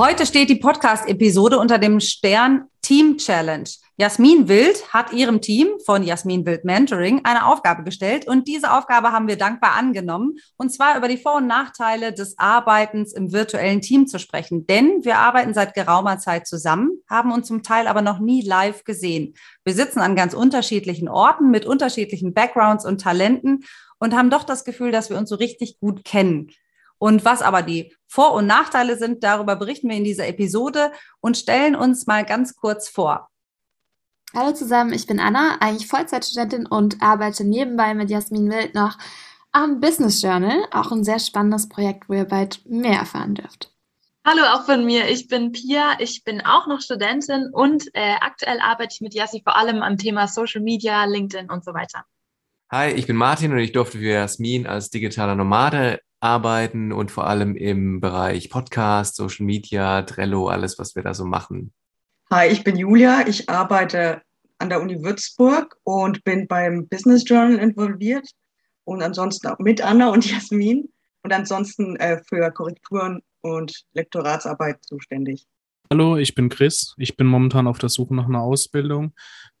Heute steht die Podcast-Episode unter dem Stern Team Challenge. Jasmin Wild hat ihrem Team von Jasmin Wild Mentoring eine Aufgabe gestellt und diese Aufgabe haben wir dankbar angenommen und zwar über die Vor- und Nachteile des Arbeitens im virtuellen Team zu sprechen. Denn wir arbeiten seit geraumer Zeit zusammen, haben uns zum Teil aber noch nie live gesehen. Wir sitzen an ganz unterschiedlichen Orten mit unterschiedlichen Backgrounds und Talenten und haben doch das Gefühl, dass wir uns so richtig gut kennen. Und was aber die Vor- und Nachteile sind, darüber berichten wir in dieser Episode und stellen uns mal ganz kurz vor. Hallo zusammen, ich bin Anna, eigentlich Vollzeitstudentin und arbeite nebenbei mit Jasmin Wild noch am Business Journal, auch ein sehr spannendes Projekt, wo ihr bald mehr erfahren dürft. Hallo auch von mir, ich bin Pia, ich bin auch noch Studentin und äh, aktuell arbeite ich mit Jassi vor allem am Thema Social Media, LinkedIn und so weiter. Hi, ich bin Martin und ich durfte für Jasmin als digitaler Nomade arbeiten und vor allem im Bereich Podcast, Social Media, Trello, alles, was wir da so machen. Hi, ich bin Julia. Ich arbeite an der Uni Würzburg und bin beim Business Journal involviert und ansonsten auch mit Anna und Jasmin und ansonsten äh, für Korrekturen und Lektoratsarbeit zuständig. Hallo, ich bin Chris. Ich bin momentan auf der Suche nach einer Ausbildung.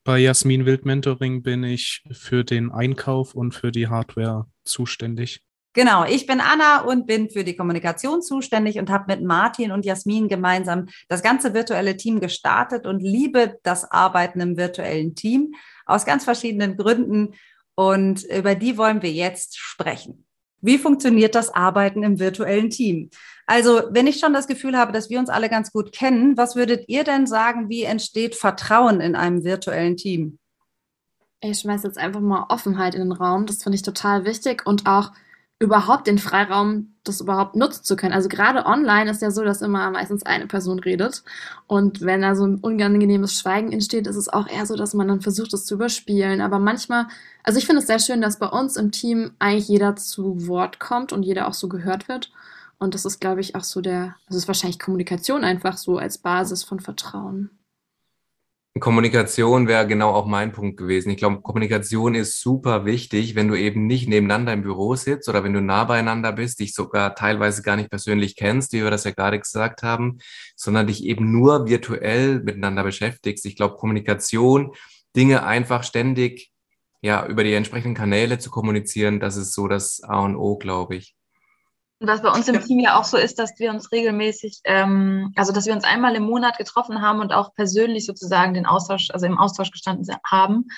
Bei Jasmin Wild Mentoring bin ich für den Einkauf und für die Hardware zuständig. Genau, ich bin Anna und bin für die Kommunikation zuständig und habe mit Martin und Jasmin gemeinsam das ganze virtuelle Team gestartet und liebe das Arbeiten im virtuellen Team aus ganz verschiedenen Gründen. Und über die wollen wir jetzt sprechen. Wie funktioniert das Arbeiten im virtuellen Team? Also, wenn ich schon das Gefühl habe, dass wir uns alle ganz gut kennen, was würdet ihr denn sagen, wie entsteht Vertrauen in einem virtuellen Team? Ich schmeiße jetzt einfach mal Offenheit in den Raum. Das finde ich total wichtig und auch überhaupt den Freiraum, das überhaupt nutzen zu können. Also gerade online ist ja so, dass immer meistens eine Person redet. Und wenn da so ein unangenehmes Schweigen entsteht, ist es auch eher so, dass man dann versucht, das zu überspielen. Aber manchmal, also ich finde es sehr schön, dass bei uns im Team eigentlich jeder zu Wort kommt und jeder auch so gehört wird. Und das ist, glaube ich, auch so der, das ist wahrscheinlich Kommunikation einfach so als Basis von Vertrauen. Kommunikation wäre genau auch mein Punkt gewesen. Ich glaube, Kommunikation ist super wichtig, wenn du eben nicht nebeneinander im Büro sitzt oder wenn du nah beieinander bist, dich sogar teilweise gar nicht persönlich kennst, wie wir das ja gerade gesagt haben, sondern dich eben nur virtuell miteinander beschäftigst. Ich glaube, Kommunikation, Dinge einfach ständig ja über die entsprechenden Kanäle zu kommunizieren, das ist so das A und O, glaube ich. Und was bei uns im Team ja auch so ist, dass wir uns regelmäßig, ähm, also dass wir uns einmal im Monat getroffen haben und auch persönlich sozusagen den Austausch, also im Austausch gestanden haben.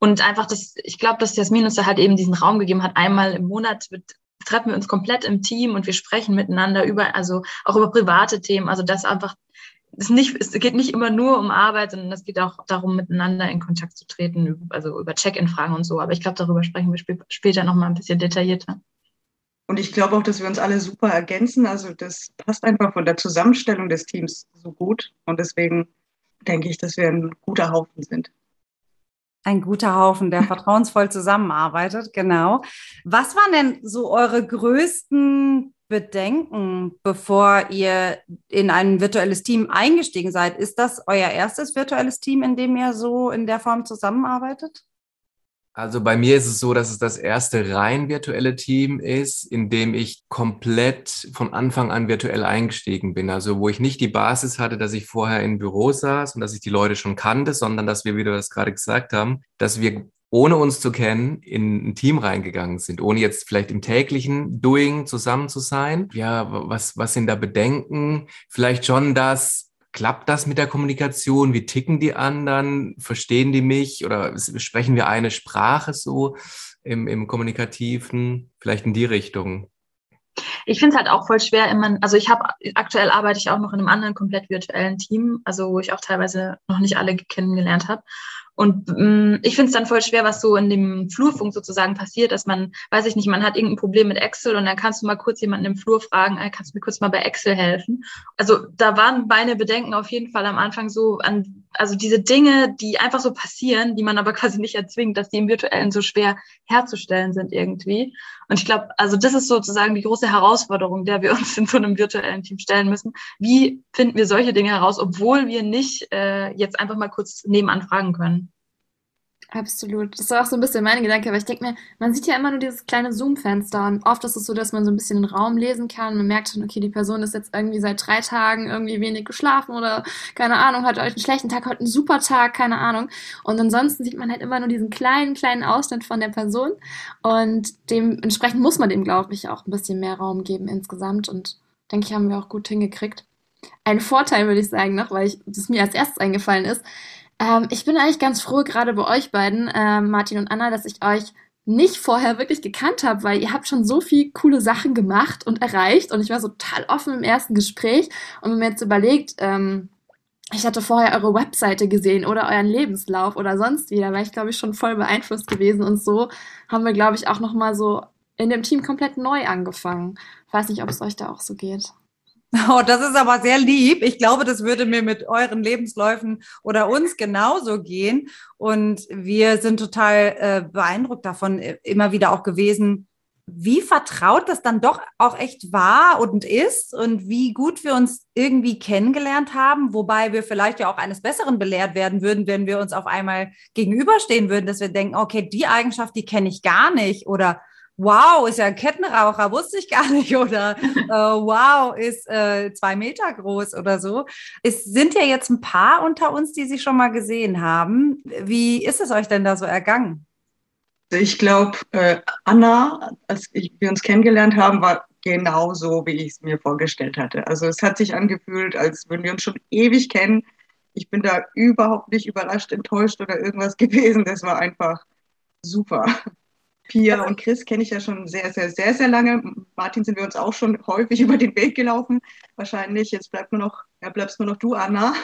Und einfach das, ich glaube, dass Jasmin uns da halt eben diesen Raum gegeben hat. Einmal im Monat wird, treffen wir uns komplett im Team und wir sprechen miteinander über, also auch über private Themen. Also das einfach, es, nicht, es geht nicht immer nur um Arbeit, sondern es geht auch darum, miteinander in Kontakt zu treten, also über Check-in-Fragen und so. Aber ich glaube, darüber sprechen wir sp später nochmal ein bisschen detaillierter. Und ich glaube auch, dass wir uns alle super ergänzen. Also das passt einfach von der Zusammenstellung des Teams so gut. Und deswegen denke ich, dass wir ein guter Haufen sind. Ein guter Haufen, der vertrauensvoll zusammenarbeitet, genau. Was waren denn so eure größten Bedenken, bevor ihr in ein virtuelles Team eingestiegen seid? Ist das euer erstes virtuelles Team, in dem ihr so in der Form zusammenarbeitet? Also bei mir ist es so, dass es das erste rein virtuelle Team ist, in dem ich komplett von Anfang an virtuell eingestiegen bin. Also wo ich nicht die Basis hatte, dass ich vorher im Büro saß und dass ich die Leute schon kannte, sondern dass wir, wie wir das gerade gesagt haben, dass wir ohne uns zu kennen in ein Team reingegangen sind, ohne jetzt vielleicht im täglichen Doing zusammen zu sein. Ja, was, was sind da Bedenken? Vielleicht schon das, Klappt das mit der Kommunikation? Wie ticken die anderen? Verstehen die mich? Oder sprechen wir eine Sprache so im, im Kommunikativen? Vielleicht in die Richtung. Ich finde es halt auch voll schwer, immer, also ich habe aktuell arbeite ich auch noch in einem anderen komplett virtuellen Team, also wo ich auch teilweise noch nicht alle kennengelernt habe. Und ähm, ich finde es dann voll schwer, was so in dem Flurfunk sozusagen passiert, dass man, weiß ich nicht, man hat irgendein Problem mit Excel und dann kannst du mal kurz jemanden im Flur fragen, kannst du mir kurz mal bei Excel helfen? Also da waren meine Bedenken auf jeden Fall am Anfang so an, also diese Dinge, die einfach so passieren, die man aber quasi nicht erzwingt, dass die im Virtuellen so schwer herzustellen sind irgendwie. Und ich glaube, also das ist sozusagen die große Herausforderung, der wir uns in so einem virtuellen Team stellen müssen. Wie finden wir solche Dinge heraus, obwohl wir nicht äh, jetzt einfach mal kurz nebenan fragen können? Absolut. Das war auch so ein bisschen mein Gedanke, aber ich denke mir, man sieht ja immer nur dieses kleine Zoom-Fenster und oft ist es so, dass man so ein bisschen den Raum lesen kann. Man merkt dann, okay, die Person ist jetzt irgendwie seit drei Tagen irgendwie wenig geschlafen oder keine Ahnung, hat heute einen schlechten Tag, heute einen super Tag, keine Ahnung. Und ansonsten sieht man halt immer nur diesen kleinen, kleinen Ausschnitt von der Person und dementsprechend muss man dem, glaube ich, auch ein bisschen mehr Raum geben insgesamt und denke ich, haben wir auch gut hingekriegt. Ein Vorteil würde ich sagen noch, weil ich, das mir als erstes eingefallen ist, ähm, ich bin eigentlich ganz froh, gerade bei euch beiden, äh, Martin und Anna, dass ich euch nicht vorher wirklich gekannt habe, weil ihr habt schon so viel coole Sachen gemacht und erreicht und ich war so total offen im ersten Gespräch und wenn man jetzt überlegt, ähm, ich hatte vorher eure Webseite gesehen oder euren Lebenslauf oder sonst wie, da war ich glaube ich schon voll beeinflusst gewesen und so haben wir glaube ich auch noch mal so in dem Team komplett neu angefangen. Ich weiß nicht, ob es euch da auch so geht. Oh, das ist aber sehr lieb. Ich glaube, das würde mir mit euren Lebensläufen oder uns genauso gehen. Und wir sind total äh, beeindruckt davon, äh, immer wieder auch gewesen, wie vertraut das dann doch auch echt war und ist und wie gut wir uns irgendwie kennengelernt haben, wobei wir vielleicht ja auch eines Besseren belehrt werden würden, wenn wir uns auf einmal gegenüberstehen würden, dass wir denken, okay, die Eigenschaft, die kenne ich gar nicht oder wow, ist ja ein Kettenraucher, wusste ich gar nicht. Oder äh, wow, ist äh, zwei Meter groß oder so. Es sind ja jetzt ein paar unter uns, die sich schon mal gesehen haben. Wie ist es euch denn da so ergangen? Ich glaube, äh, Anna, als wir uns kennengelernt haben, war genau so, wie ich es mir vorgestellt hatte. Also es hat sich angefühlt, als würden wir uns schon ewig kennen. Ich bin da überhaupt nicht überrascht, enttäuscht oder irgendwas gewesen. Das war einfach super. Pia und Chris kenne ich ja schon sehr, sehr, sehr, sehr lange. Martin sind wir uns auch schon häufig über den Weg gelaufen. Wahrscheinlich, jetzt bleibt nur noch, ja, bleibst nur noch du, Anna.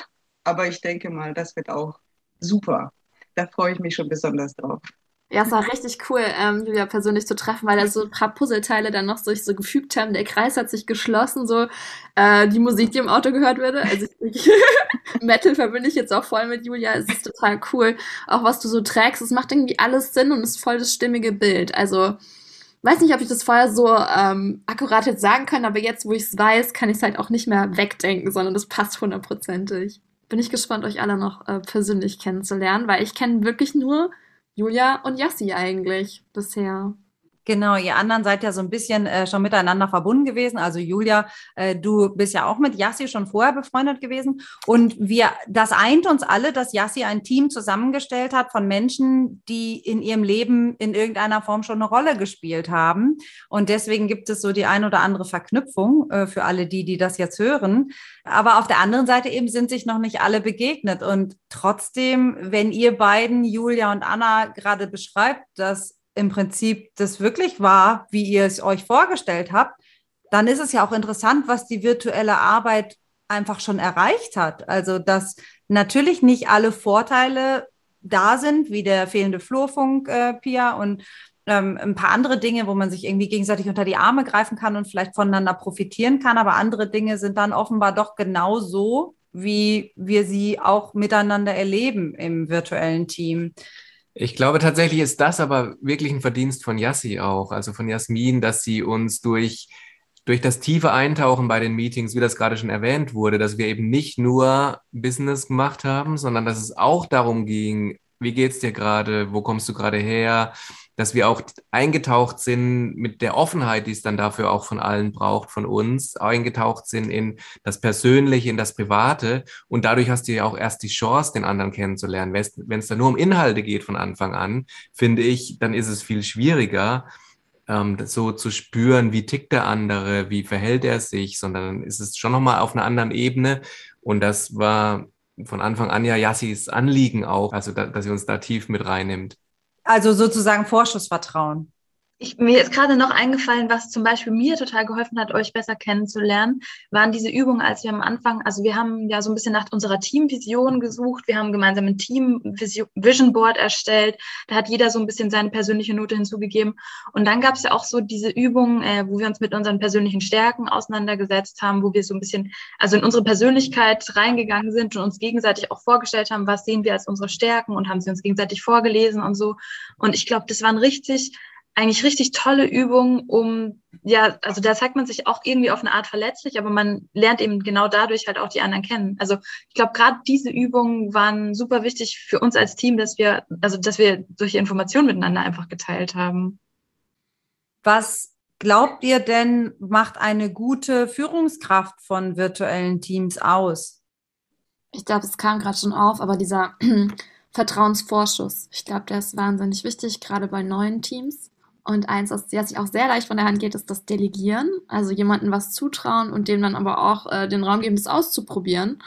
Aber ich denke mal, das wird auch super. Da freue ich mich schon besonders drauf. Ja, es war richtig cool, ähm, Julia persönlich zu treffen, weil da so ein paar Puzzleteile dann noch sich so gefügt haben. Der Kreis hat sich geschlossen, so äh, die Musik, die im Auto gehört würde. Also ich, Metal verbinde ich jetzt auch voll mit Julia. Es ist total cool. Auch was du so trägst, es macht irgendwie alles Sinn und ist voll das stimmige Bild. Also weiß nicht, ob ich das vorher so ähm, akkurat jetzt sagen kann, aber jetzt, wo ich es weiß, kann ich es halt auch nicht mehr wegdenken, sondern das passt hundertprozentig. Bin ich gespannt, euch alle noch äh, persönlich kennenzulernen, weil ich kenne wirklich nur Julia und Yassi eigentlich bisher. Genau, ihr anderen seid ja so ein bisschen äh, schon miteinander verbunden gewesen. Also Julia, äh, du bist ja auch mit Yassi schon vorher befreundet gewesen. Und wir, das eint uns alle, dass Yassi ein Team zusammengestellt hat von Menschen, die in ihrem Leben in irgendeiner Form schon eine Rolle gespielt haben. Und deswegen gibt es so die ein oder andere Verknüpfung äh, für alle die, die das jetzt hören. Aber auf der anderen Seite eben sind sich noch nicht alle begegnet. Und trotzdem, wenn ihr beiden, Julia und Anna, gerade beschreibt, dass im Prinzip das wirklich war, wie ihr es euch vorgestellt habt, dann ist es ja auch interessant, was die virtuelle Arbeit einfach schon erreicht hat. Also, dass natürlich nicht alle Vorteile da sind, wie der fehlende Flurfunk, äh, Pia, und ähm, ein paar andere Dinge, wo man sich irgendwie gegenseitig unter die Arme greifen kann und vielleicht voneinander profitieren kann. Aber andere Dinge sind dann offenbar doch genau so, wie wir sie auch miteinander erleben im virtuellen Team. Ich glaube tatsächlich ist das aber wirklich ein Verdienst von Yassi auch, also von Jasmin, dass sie uns durch, durch das tiefe Eintauchen bei den Meetings, wie das gerade schon erwähnt wurde, dass wir eben nicht nur Business gemacht haben, sondern dass es auch darum ging, wie geht's dir gerade, wo kommst du gerade her, dass wir auch eingetaucht sind mit der Offenheit, die es dann dafür auch von allen braucht, von uns, eingetaucht sind in das Persönliche, in das Private. Und dadurch hast du ja auch erst die Chance, den anderen kennenzulernen. Wenn es dann nur um Inhalte geht von Anfang an, finde ich, dann ist es viel schwieriger, ähm, so zu spüren, wie tickt der andere, wie verhält er sich, sondern ist es schon nochmal auf einer anderen Ebene. Und das war von Anfang an ja Yassis Anliegen auch, also da, dass sie uns da tief mit reinnimmt. Also sozusagen Vorschussvertrauen. Ich, mir ist gerade noch eingefallen, was zum Beispiel mir total geholfen hat, euch besser kennenzulernen, waren diese Übungen, als wir am Anfang, also wir haben ja so ein bisschen nach unserer Teamvision gesucht, wir haben gemeinsam ein Team Vision Board erstellt, da hat jeder so ein bisschen seine persönliche Note hinzugegeben. Und dann gab es ja auch so diese Übungen, äh, wo wir uns mit unseren persönlichen Stärken auseinandergesetzt haben, wo wir so ein bisschen, also in unsere Persönlichkeit reingegangen sind und uns gegenseitig auch vorgestellt haben, was sehen wir als unsere Stärken und haben sie uns gegenseitig vorgelesen und so. Und ich glaube, das waren richtig eigentlich richtig tolle Übungen, um, ja, also da zeigt man sich auch irgendwie auf eine Art verletzlich, aber man lernt eben genau dadurch halt auch die anderen kennen. Also ich glaube, gerade diese Übungen waren super wichtig für uns als Team, dass wir, also dass wir solche Informationen miteinander einfach geteilt haben. Was glaubt ihr denn, macht eine gute Führungskraft von virtuellen Teams aus? Ich glaube, es kam gerade schon auf, aber dieser Vertrauensvorschuss, ich glaube, der ist wahnsinnig wichtig, gerade bei neuen Teams. Und eins, was sich auch sehr leicht von der Hand geht, ist das Delegieren. Also jemandem was zutrauen und dem dann aber auch äh, den Raum geben, das auszuprobieren.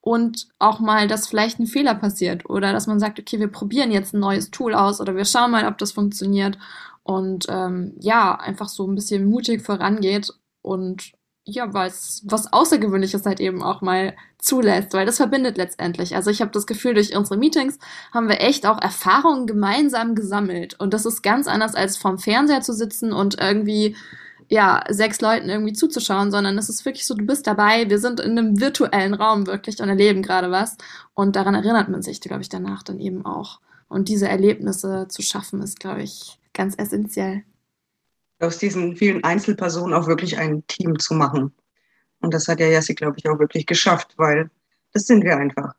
Und auch mal, dass vielleicht ein Fehler passiert oder dass man sagt, okay, wir probieren jetzt ein neues Tool aus oder wir schauen mal, ob das funktioniert. Und ähm, ja, einfach so ein bisschen mutig vorangeht und ja, was, was Außergewöhnliches halt eben auch mal zulässt, weil das verbindet letztendlich. Also ich habe das Gefühl, durch unsere Meetings haben wir echt auch Erfahrungen gemeinsam gesammelt. Und das ist ganz anders als vorm Fernseher zu sitzen und irgendwie ja, sechs Leuten irgendwie zuzuschauen, sondern es ist wirklich so, du bist dabei, wir sind in einem virtuellen Raum wirklich und erleben gerade was. Und daran erinnert man sich, glaube ich, danach dann eben auch. Und diese Erlebnisse zu schaffen, ist, glaube ich, ganz essentiell aus diesen vielen Einzelpersonen auch wirklich ein Team zu machen. Und das hat ja Jassi, glaube ich, auch wirklich geschafft, weil das sind wir einfach.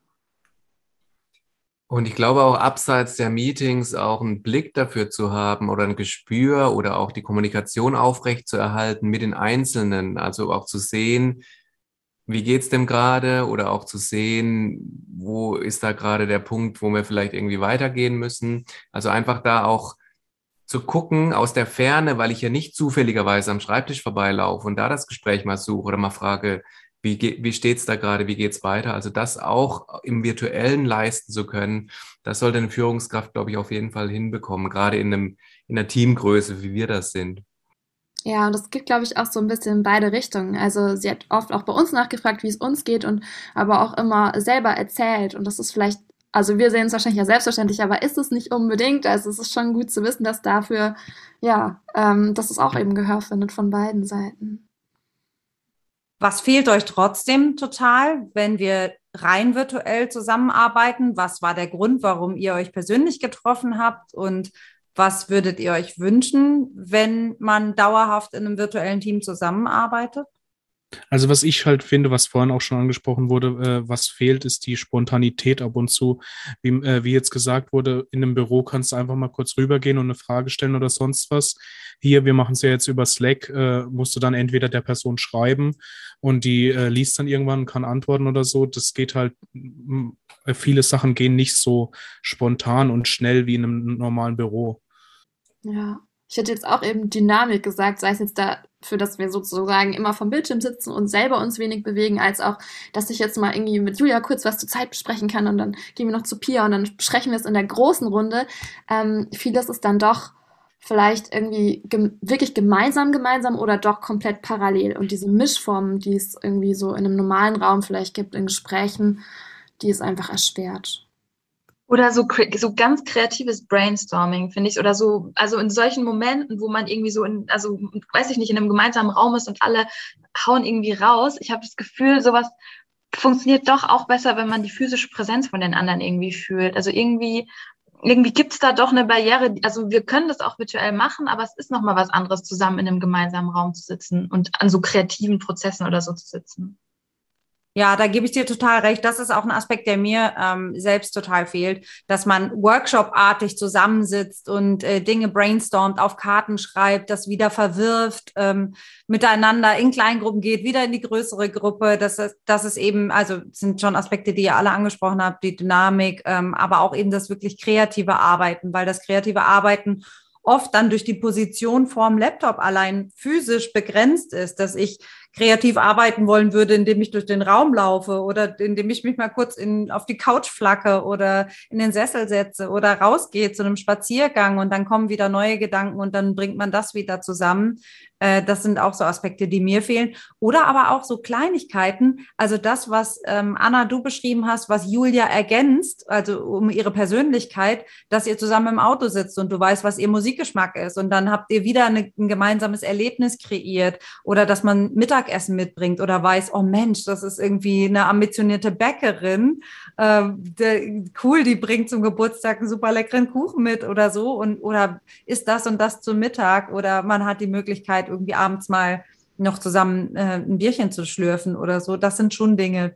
Und ich glaube auch abseits der Meetings auch einen Blick dafür zu haben oder ein Gespür oder auch die Kommunikation aufrecht zu erhalten mit den Einzelnen. Also auch zu sehen, wie geht's dem gerade oder auch zu sehen, wo ist da gerade der Punkt, wo wir vielleicht irgendwie weitergehen müssen. Also einfach da auch zu gucken aus der Ferne, weil ich ja nicht zufälligerweise am Schreibtisch vorbeilaufe und da das Gespräch mal suche oder mal frage, wie, wie steht's da gerade, wie geht's weiter? Also das auch im virtuellen leisten zu können, das sollte eine Führungskraft, glaube ich, auf jeden Fall hinbekommen, gerade in einem in einer Teamgröße, wie wir das sind. Ja, und das geht, glaube ich, auch so ein bisschen in beide Richtungen. Also sie hat oft auch bei uns nachgefragt, wie es uns geht und aber auch immer selber erzählt. Und das ist vielleicht also wir sehen es wahrscheinlich ja selbstverständlich, aber ist es nicht unbedingt. Also es ist schon gut zu wissen, dass dafür, ja, ähm, dass es auch eben Gehör findet von beiden Seiten. Was fehlt euch trotzdem total, wenn wir rein virtuell zusammenarbeiten? Was war der Grund, warum ihr euch persönlich getroffen habt? Und was würdet ihr euch wünschen, wenn man dauerhaft in einem virtuellen Team zusammenarbeitet? Also was ich halt finde, was vorhin auch schon angesprochen wurde, äh, was fehlt, ist die Spontanität ab und zu. Wie, äh, wie jetzt gesagt wurde, in einem Büro kannst du einfach mal kurz rübergehen und eine Frage stellen oder sonst was. Hier, wir machen es ja jetzt über Slack, äh, musst du dann entweder der Person schreiben und die äh, liest dann irgendwann und kann antworten oder so. Das geht halt, viele Sachen gehen nicht so spontan und schnell wie in einem normalen Büro. Ja, ich hätte jetzt auch eben Dynamik gesagt, sei es jetzt dafür, dass wir sozusagen immer vom Bildschirm sitzen und selber uns wenig bewegen, als auch, dass ich jetzt mal irgendwie mit Julia kurz was zur Zeit besprechen kann und dann gehen wir noch zu Pia und dann besprechen wir es in der großen Runde. Ähm, vieles ist dann doch vielleicht irgendwie gem wirklich gemeinsam gemeinsam oder doch komplett parallel. Und diese Mischformen, die es irgendwie so in einem normalen Raum vielleicht gibt, in Gesprächen, die ist einfach erschwert. Oder so, so ganz kreatives Brainstorming, finde ich. Oder so, also in solchen Momenten, wo man irgendwie so in, also weiß ich nicht, in einem gemeinsamen Raum ist und alle hauen irgendwie raus. Ich habe das Gefühl, sowas funktioniert doch auch besser, wenn man die physische Präsenz von den anderen irgendwie fühlt. Also irgendwie, irgendwie gibt's da doch eine Barriere. Also wir können das auch virtuell machen, aber es ist nochmal was anderes, zusammen in einem gemeinsamen Raum zu sitzen und an so kreativen Prozessen oder so zu sitzen. Ja, da gebe ich dir total recht. Das ist auch ein Aspekt, der mir ähm, selbst total fehlt, dass man workshopartig zusammensitzt und äh, Dinge brainstormt, auf Karten schreibt, das wieder verwirft, ähm, miteinander in Kleingruppen geht, wieder in die größere Gruppe. Das das ist eben, also sind schon Aspekte, die ihr alle angesprochen habt, die Dynamik, ähm, aber auch eben das wirklich kreative Arbeiten, weil das kreative Arbeiten oft dann durch die Position vorm Laptop allein physisch begrenzt ist, dass ich kreativ arbeiten wollen würde, indem ich durch den Raum laufe oder indem ich mich mal kurz in, auf die Couch flacke oder in den Sessel setze oder rausgehe zu einem Spaziergang und dann kommen wieder neue Gedanken und dann bringt man das wieder zusammen. Äh, das sind auch so Aspekte, die mir fehlen. Oder aber auch so Kleinigkeiten. Also das, was ähm, Anna, du beschrieben hast, was Julia ergänzt, also um ihre Persönlichkeit, dass ihr zusammen im Auto sitzt und du weißt, was ihr Musikgeschmack ist. Und dann habt ihr wieder eine, ein gemeinsames Erlebnis kreiert. Oder dass man Mittagessen mitbringt oder weiß, oh Mensch, das ist irgendwie eine ambitionierte Bäckerin. Ähm, der, cool, die bringt zum Geburtstag einen super leckeren Kuchen mit oder so. Und, oder ist das und das zum Mittag? Oder man hat die Möglichkeit, irgendwie abends mal noch zusammen äh, ein Bierchen zu schlürfen oder so. Das sind schon Dinge,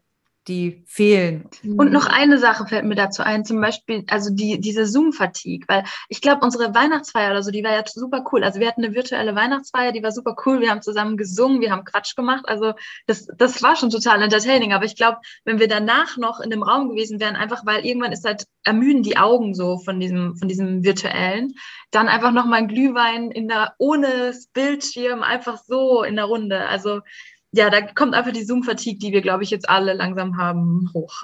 die fehlen. Und noch eine Sache fällt mir dazu ein, zum Beispiel, also die, diese Zoom-Fatigue, weil ich glaube, unsere Weihnachtsfeier oder so, die war ja super cool. Also wir hatten eine virtuelle Weihnachtsfeier, die war super cool. Wir haben zusammen gesungen, wir haben Quatsch gemacht. Also das, das war schon total entertaining. Aber ich glaube, wenn wir danach noch in dem Raum gewesen wären, einfach weil irgendwann ist halt ermüden die Augen so von diesem, von diesem virtuellen, dann einfach noch mal ein Glühwein in der, ohne Bildschirm, einfach so in der Runde. Also ja, da kommt einfach die Zoom-Fatigue, die wir, glaube ich, jetzt alle langsam haben, hoch.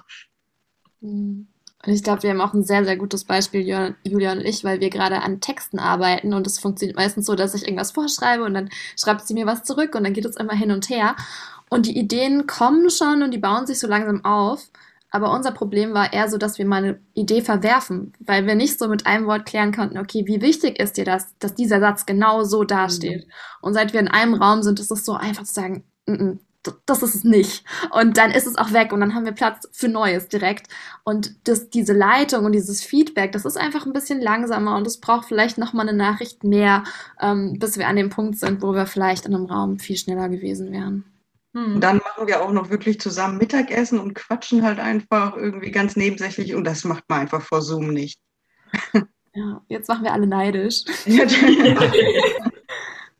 Und ich glaube, wir haben auch ein sehr, sehr gutes Beispiel, Julia und ich, weil wir gerade an Texten arbeiten und es funktioniert meistens so, dass ich irgendwas vorschreibe und dann schreibt sie mir was zurück und dann geht es immer hin und her. Und die Ideen kommen schon und die bauen sich so langsam auf. Aber unser Problem war eher so, dass wir mal eine Idee verwerfen, weil wir nicht so mit einem Wort klären konnten, okay, wie wichtig ist dir das, dass dieser Satz genau so dasteht. Mhm. Und seit wir in einem Raum sind, ist es so einfach zu sagen, das ist es nicht. Und dann ist es auch weg und dann haben wir Platz für Neues direkt. Und das, diese Leitung und dieses Feedback, das ist einfach ein bisschen langsamer und es braucht vielleicht nochmal eine Nachricht mehr, ähm, bis wir an dem Punkt sind, wo wir vielleicht in einem Raum viel schneller gewesen wären. Hm. Dann machen wir auch noch wirklich zusammen Mittagessen und quatschen halt einfach irgendwie ganz nebensächlich und das macht man einfach vor Zoom nicht. Ja, jetzt machen wir alle neidisch.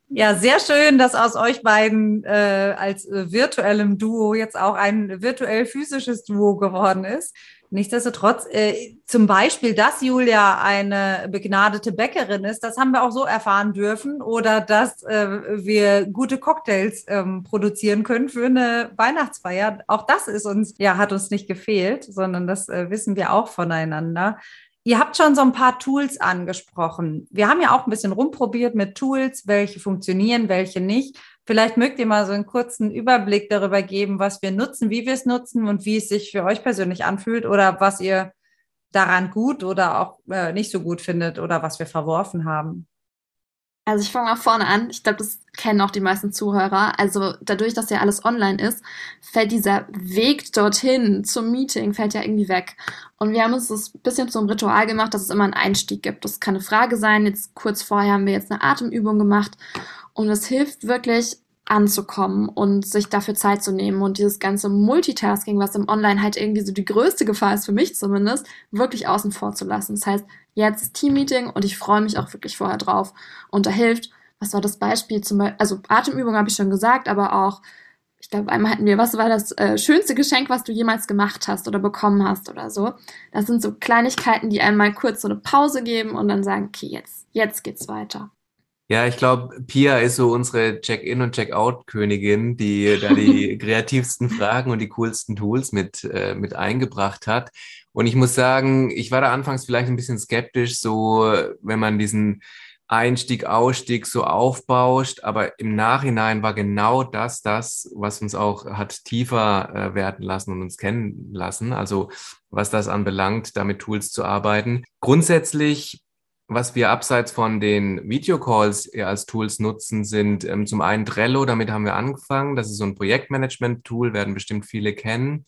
Ja, sehr schön, dass aus euch beiden äh, als äh, virtuellem Duo jetzt auch ein virtuell physisches Duo geworden ist. Nichtsdestotrotz, äh, zum Beispiel, dass Julia eine begnadete Bäckerin ist, das haben wir auch so erfahren dürfen. Oder dass äh, wir gute Cocktails ähm, produzieren können für eine Weihnachtsfeier. Auch das ist uns, ja, hat uns nicht gefehlt, sondern das äh, wissen wir auch voneinander. Ihr habt schon so ein paar Tools angesprochen. Wir haben ja auch ein bisschen rumprobiert mit Tools, welche funktionieren, welche nicht. Vielleicht mögt ihr mal so einen kurzen Überblick darüber geben, was wir nutzen, wie wir es nutzen und wie es sich für euch persönlich anfühlt oder was ihr daran gut oder auch äh, nicht so gut findet oder was wir verworfen haben. Also ich fange mal vorne an. Ich glaube, das kennen auch die meisten Zuhörer. Also dadurch, dass ja alles online ist, fällt dieser Weg dorthin zum Meeting, fällt ja irgendwie weg. Und wir haben uns das ein bisschen zum Ritual gemacht, dass es immer einen Einstieg gibt. Das kann eine Frage sein. Jetzt kurz vorher haben wir jetzt eine Atemübung gemacht. Und es hilft wirklich, anzukommen und sich dafür Zeit zu nehmen und dieses ganze Multitasking, was im Online halt irgendwie so die größte Gefahr ist, für mich zumindest, wirklich außen vor zu lassen. Das heißt, jetzt Teammeeting und ich freue mich auch wirklich vorher drauf. Und da hilft, was war das Beispiel zum Beispiel, also Atemübung habe ich schon gesagt, aber auch, ich glaube, einmal hatten wir, was war das äh, schönste Geschenk, was du jemals gemacht hast oder bekommen hast oder so. Das sind so Kleinigkeiten, die einmal kurz so eine Pause geben und dann sagen, okay, jetzt, jetzt geht's weiter. Ja, ich glaube, Pia ist so unsere Check-in- und Check-out-Königin, die da die kreativsten Fragen und die coolsten Tools mit, äh, mit eingebracht hat. Und ich muss sagen, ich war da anfangs vielleicht ein bisschen skeptisch, so wenn man diesen Einstieg, Ausstieg so aufbauscht, aber im Nachhinein war genau das das, was uns auch hat tiefer äh, werden lassen und uns kennen lassen. Also was das anbelangt, damit Tools zu arbeiten. Grundsätzlich was wir abseits von den Videocalls als Tools nutzen, sind ähm, zum einen Trello, damit haben wir angefangen. Das ist so ein Projektmanagement-Tool, werden bestimmt viele kennen.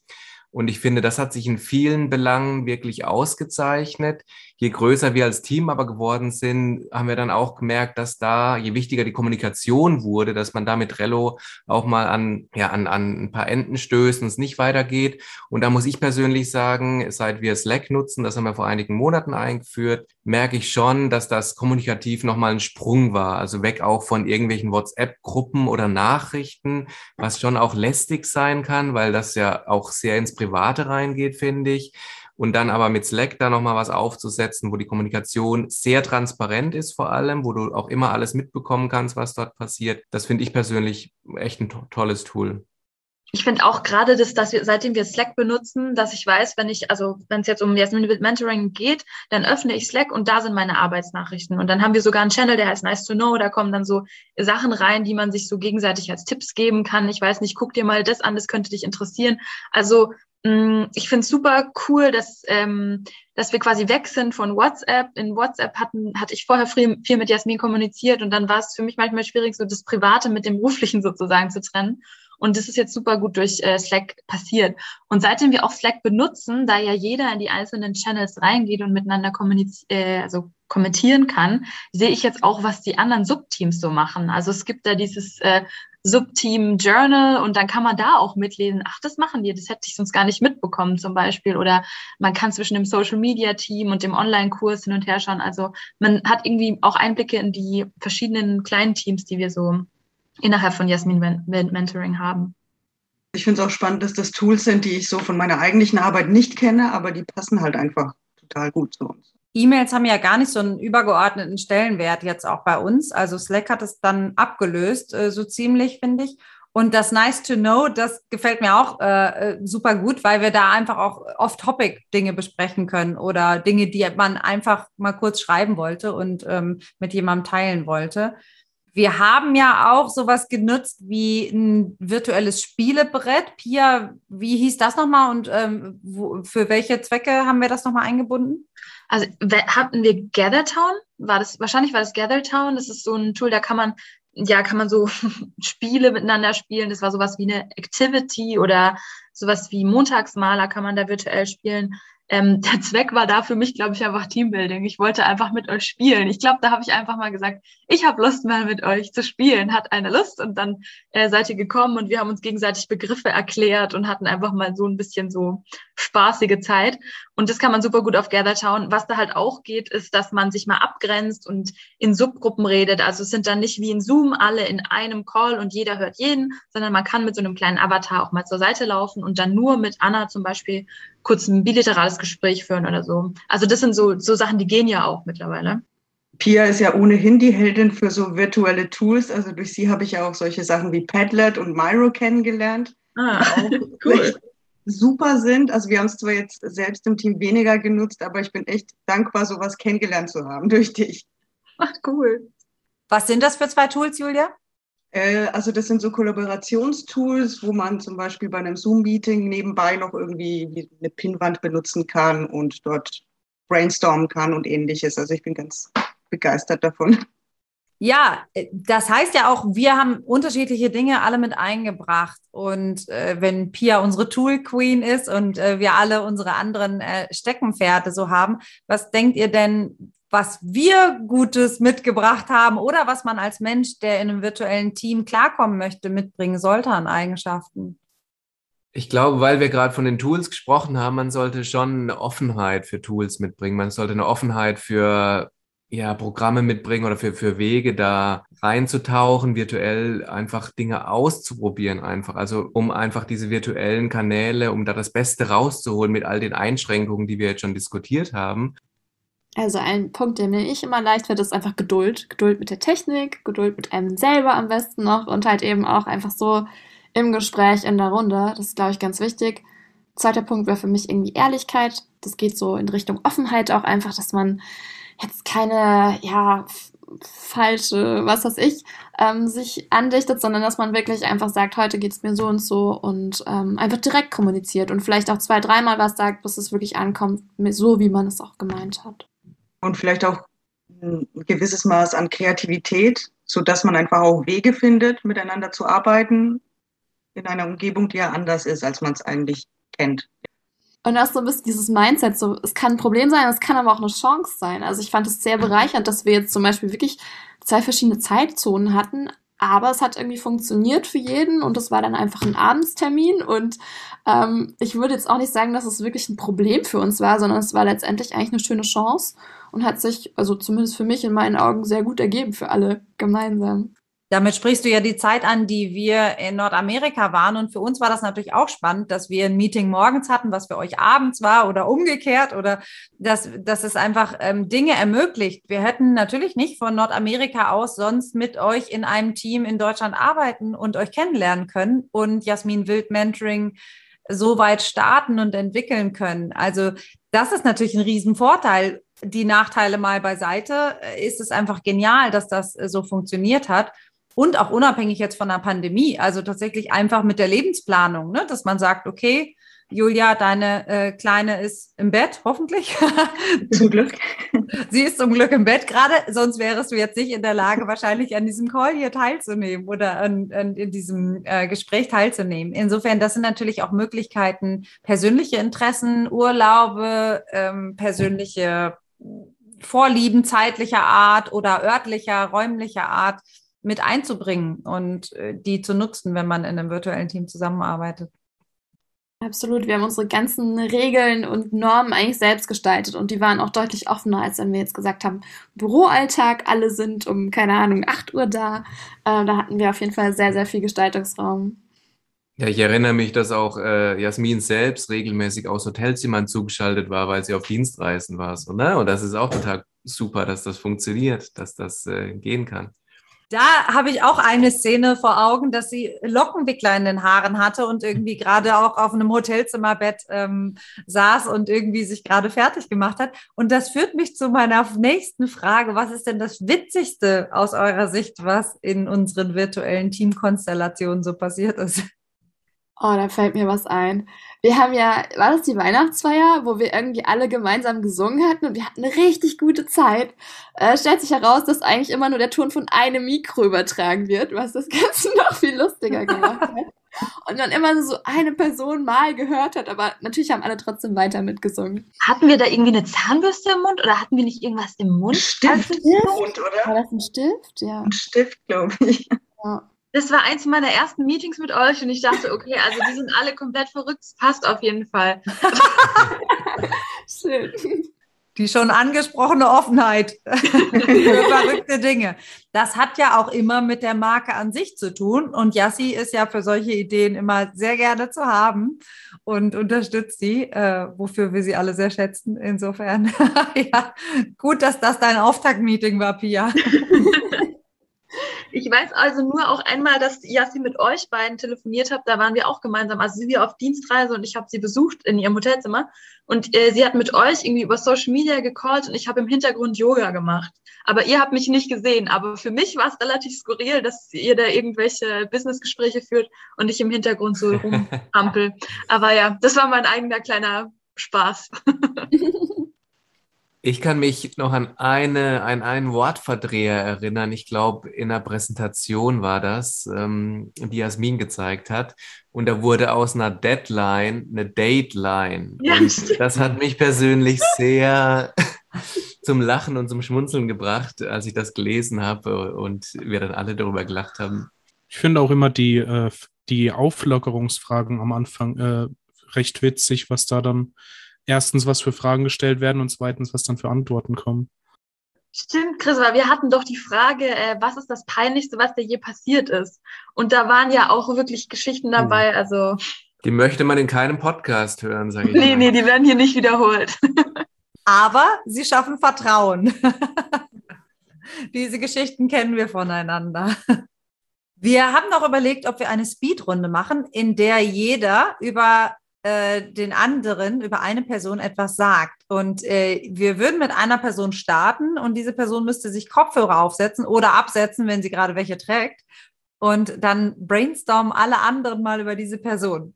Und ich finde, das hat sich in vielen Belangen wirklich ausgezeichnet. Je größer wir als Team aber geworden sind, haben wir dann auch gemerkt, dass da, je wichtiger die Kommunikation wurde, dass man da mit Trello auch mal an, ja, an, an ein paar Enden stößt und es nicht weitergeht. Und da muss ich persönlich sagen, seit wir Slack nutzen, das haben wir vor einigen Monaten eingeführt, merke ich schon, dass das kommunikativ nochmal ein Sprung war. Also weg auch von irgendwelchen WhatsApp-Gruppen oder Nachrichten, was schon auch lästig sein kann, weil das ja auch sehr ins Private reingeht, finde ich. Und dann aber mit Slack da nochmal was aufzusetzen, wo die Kommunikation sehr transparent ist vor allem, wo du auch immer alles mitbekommen kannst, was dort passiert. Das finde ich persönlich echt ein to tolles Tool ich finde auch gerade das, dass wir, seitdem wir Slack benutzen, dass ich weiß, wenn ich, also wenn es jetzt um Jasmin mit Mentoring geht, dann öffne ich Slack und da sind meine Arbeitsnachrichten. Und dann haben wir sogar einen Channel, der heißt Nice to Know. Da kommen dann so Sachen rein, die man sich so gegenseitig als Tipps geben kann. Ich weiß nicht, guck dir mal das an, das könnte dich interessieren. Also mm, ich finde es super cool, dass, ähm, dass wir quasi weg sind von WhatsApp. In WhatsApp hatten, hatte ich vorher viel, viel mit Jasmin kommuniziert und dann war es für mich manchmal schwierig, so das Private mit dem Beruflichen sozusagen zu trennen. Und das ist jetzt super gut durch äh, Slack passiert. Und seitdem wir auch Slack benutzen, da ja jeder in die einzelnen Channels reingeht und miteinander äh, also kommentieren kann, sehe ich jetzt auch, was die anderen Subteams so machen. Also es gibt da dieses äh, Subteam Journal und dann kann man da auch mitlesen, ach, das machen die, das hätte ich sonst gar nicht mitbekommen zum Beispiel. Oder man kann zwischen dem Social Media Team und dem Online-Kurs hin und her schauen. Also man hat irgendwie auch Einblicke in die verschiedenen kleinen Teams, die wir so innerhalb von Jasmin Mentoring haben. Ich finde es auch spannend, dass das Tools sind, die ich so von meiner eigentlichen Arbeit nicht kenne, aber die passen halt einfach total gut zu uns. E-Mails haben ja gar nicht so einen übergeordneten Stellenwert jetzt auch bei uns. Also Slack hat es dann abgelöst, äh, so ziemlich, finde ich. Und das Nice to Know, das gefällt mir auch äh, äh, super gut, weil wir da einfach auch off-topic-Dinge besprechen können oder Dinge, die man einfach mal kurz schreiben wollte und ähm, mit jemandem teilen wollte. Wir haben ja auch sowas genutzt wie ein virtuelles Spielebrett. Pia, wie hieß das nochmal und ähm, wo, für welche Zwecke haben wir das nochmal eingebunden? Also hatten wir Gathertown? War das, wahrscheinlich war das Gathertown. Das ist so ein Tool, da kann man, ja, kann man so Spiele miteinander spielen. Das war sowas wie eine Activity oder sowas wie Montagsmaler kann man da virtuell spielen ähm, der Zweck war da für mich, glaube ich, einfach Teambuilding. Ich wollte einfach mit euch spielen. Ich glaube, da habe ich einfach mal gesagt, ich habe Lust mal mit euch zu spielen. Hat eine Lust und dann äh, seid ihr gekommen und wir haben uns gegenseitig Begriffe erklärt und hatten einfach mal so ein bisschen so spaßige Zeit. Und das kann man super gut auf Gather schauen. Was da halt auch geht, ist, dass man sich mal abgrenzt und in Subgruppen redet. Also es sind dann nicht wie in Zoom alle in einem Call und jeder hört jeden, sondern man kann mit so einem kleinen Avatar auch mal zur Seite laufen und dann nur mit Anna zum Beispiel kurz ein bilaterales Gespräch führen oder so. Also das sind so, so Sachen, die gehen ja auch mittlerweile. Pia ist ja ohnehin die Heldin für so virtuelle Tools. Also durch sie habe ich ja auch solche Sachen wie Padlet und Miro kennengelernt. Ah, cool. Super sind. Also wir haben es zwar jetzt selbst im Team weniger genutzt, aber ich bin echt dankbar, sowas kennengelernt zu haben durch dich. Ach, cool. Was sind das für zwei Tools, Julia? Äh, also das sind so Kollaborationstools, wo man zum Beispiel bei einem Zoom-Meeting nebenbei noch irgendwie eine Pinwand benutzen kann und dort brainstormen kann und ähnliches. Also ich bin ganz begeistert davon. Ja, das heißt ja auch, wir haben unterschiedliche Dinge alle mit eingebracht. Und äh, wenn Pia unsere Tool Queen ist und äh, wir alle unsere anderen äh, Steckenpferde so haben, was denkt ihr denn, was wir Gutes mitgebracht haben oder was man als Mensch, der in einem virtuellen Team klarkommen möchte, mitbringen sollte an Eigenschaften? Ich glaube, weil wir gerade von den Tools gesprochen haben, man sollte schon eine Offenheit für Tools mitbringen. Man sollte eine Offenheit für ja, Programme mitbringen oder für, für Wege da reinzutauchen, virtuell einfach Dinge auszuprobieren einfach. Also um einfach diese virtuellen Kanäle, um da das Beste rauszuholen mit all den Einschränkungen, die wir jetzt schon diskutiert haben. Also ein Punkt, der mir ich immer leicht wird, ist einfach Geduld. Geduld mit der Technik, Geduld mit einem selber am besten noch und halt eben auch einfach so im Gespräch, in der Runde. Das ist, glaube ich, ganz wichtig. Zweiter Punkt wäre für mich irgendwie Ehrlichkeit. Das geht so in Richtung Offenheit auch einfach, dass man jetzt keine, ja, falsche, was weiß ich, ähm, sich andichtet, sondern dass man wirklich einfach sagt, heute geht es mir so und so und ähm, einfach direkt kommuniziert und vielleicht auch zwei, dreimal was sagt, bis es wirklich ankommt, so wie man es auch gemeint hat und vielleicht auch ein gewisses Maß an Kreativität, sodass man einfach auch Wege findet, miteinander zu arbeiten in einer Umgebung, die ja anders ist, als man es eigentlich kennt. Und ist so ein bisschen dieses Mindset, so, es kann ein Problem sein, es kann aber auch eine Chance sein. Also ich fand es sehr bereichernd, dass wir jetzt zum Beispiel wirklich zwei verschiedene Zeitzonen hatten, aber es hat irgendwie funktioniert für jeden und es war dann einfach ein Abendstermin. Und ähm, ich würde jetzt auch nicht sagen, dass es wirklich ein Problem für uns war, sondern es war letztendlich eigentlich eine schöne Chance und hat sich, also zumindest für mich in meinen Augen, sehr gut ergeben für alle gemeinsam. Damit sprichst du ja die Zeit an, die wir in Nordamerika waren. Und für uns war das natürlich auch spannend, dass wir ein Meeting morgens hatten, was für euch abends war oder umgekehrt oder dass, dass es einfach ähm, Dinge ermöglicht. Wir hätten natürlich nicht von Nordamerika aus sonst mit euch in einem Team in Deutschland arbeiten und euch kennenlernen können und Jasmin Wild Mentoring so weit starten und entwickeln können. Also das ist natürlich ein Riesenvorteil. Die Nachteile mal beiseite ist es einfach genial, dass das so funktioniert hat und auch unabhängig jetzt von der Pandemie, also tatsächlich einfach mit der Lebensplanung, ne? dass man sagt, okay, Julia, deine äh, Kleine ist im Bett, hoffentlich. Zum Glück. Sie ist zum Glück im Bett gerade, sonst wärst du jetzt nicht in der Lage, wahrscheinlich an diesem Call hier teilzunehmen oder an, an, in diesem äh, Gespräch teilzunehmen. Insofern, das sind natürlich auch Möglichkeiten, persönliche Interessen, Urlaube, ähm, persönliche Vorlieben zeitlicher Art oder örtlicher, räumlicher Art mit einzubringen und äh, die zu nutzen, wenn man in einem virtuellen Team zusammenarbeitet. Absolut. Wir haben unsere ganzen Regeln und Normen eigentlich selbst gestaltet und die waren auch deutlich offener, als wenn wir jetzt gesagt haben, Büroalltag, alle sind um, keine Ahnung, 8 Uhr da. Äh, da hatten wir auf jeden Fall sehr, sehr viel Gestaltungsraum. Ja, ich erinnere mich, dass auch äh, Jasmin selbst regelmäßig aus Hotelzimmern zugeschaltet war, weil sie auf Dienstreisen war. So, ne? Und das ist auch total super, dass das funktioniert, dass das äh, gehen kann. Da habe ich auch eine Szene vor Augen, dass sie Lockenwickler in den Haaren hatte und irgendwie gerade auch auf einem Hotelzimmerbett ähm, saß und irgendwie sich gerade fertig gemacht hat. Und das führt mich zu meiner nächsten Frage. Was ist denn das Witzigste aus eurer Sicht, was in unseren virtuellen Teamkonstellationen so passiert ist? Oh, da fällt mir was ein. Wir haben ja, war das die Weihnachtsfeier, wo wir irgendwie alle gemeinsam gesungen hatten und wir hatten eine richtig gute Zeit. Äh, stellt sich heraus, dass eigentlich immer nur der Ton von einem Mikro übertragen wird, was das Ganze noch viel lustiger gemacht hat. Und dann immer so eine Person mal gehört hat, aber natürlich haben alle trotzdem weiter mitgesungen. Hatten wir da irgendwie eine Zahnbürste im Mund oder hatten wir nicht irgendwas im Mund? Stift im Mund, oder? War das ein Stift? Ja. Ein Stift, glaube ich. ja. Das war eins meiner ersten Meetings mit euch und ich dachte, okay, also die sind alle komplett verrückt, das passt auf jeden Fall. Schön. Die schon angesprochene Offenheit für verrückte Dinge. Das hat ja auch immer mit der Marke an sich zu tun. Und Yassi ist ja für solche Ideen immer sehr gerne zu haben und unterstützt sie, äh, wofür wir sie alle sehr schätzen. Insofern, ja, gut, dass das dein Auftaktmeeting war, Pia. Ich weiß also nur auch einmal, dass Yassi mit euch beiden telefoniert hat. Da waren wir auch gemeinsam. Also sie war auf Dienstreise und ich habe sie besucht in ihrem Hotelzimmer. Und äh, sie hat mit euch irgendwie über Social Media gecallt und ich habe im Hintergrund Yoga gemacht. Aber ihr habt mich nicht gesehen. Aber für mich war es relativ skurril, dass ihr da irgendwelche Businessgespräche führt und ich im Hintergrund so rumpampel. Aber ja, das war mein eigener kleiner Spaß. Ich kann mich noch an eine, an einen Wortverdreher erinnern. Ich glaube, in einer Präsentation war das, ähm, die Jasmin gezeigt hat. Und da wurde aus einer Deadline eine Dateline. Ja, und stimmt. das hat mich persönlich sehr zum Lachen und zum Schmunzeln gebracht, als ich das gelesen habe und wir dann alle darüber gelacht haben. Ich finde auch immer die, äh, die Auflockerungsfragen am Anfang äh, recht witzig, was da dann erstens, was für Fragen gestellt werden und zweitens, was dann für Antworten kommen. Stimmt, Chris, weil wir hatten doch die Frage, äh, was ist das Peinlichste, was dir je passiert ist? Und da waren ja auch wirklich Geschichten dabei, also. Die möchte man in keinem Podcast hören, sage ich. Nee, mal. nee, die werden hier nicht wiederholt. Aber sie schaffen Vertrauen. Diese Geschichten kennen wir voneinander. Wir haben noch überlegt, ob wir eine Speedrunde machen, in der jeder über äh, den anderen über eine Person etwas sagt. Und äh, wir würden mit einer Person starten und diese Person müsste sich Kopfhörer aufsetzen oder absetzen, wenn sie gerade welche trägt. Und dann brainstormen alle anderen mal über diese Person.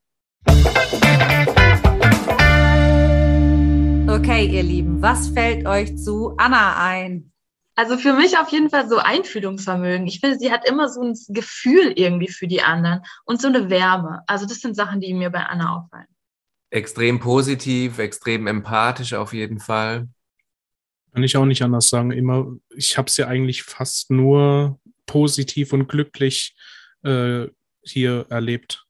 Okay, ihr Lieben, was fällt euch zu Anna ein? Also für mich auf jeden Fall so Einfühlungsvermögen. Ich finde, sie hat immer so ein Gefühl irgendwie für die anderen und so eine Wärme. Also das sind Sachen, die mir bei Anna auffallen. Extrem positiv, extrem empathisch auf jeden Fall. Kann ich auch nicht anders sagen. Immer, ich habe sie eigentlich fast nur positiv und glücklich äh, hier erlebt.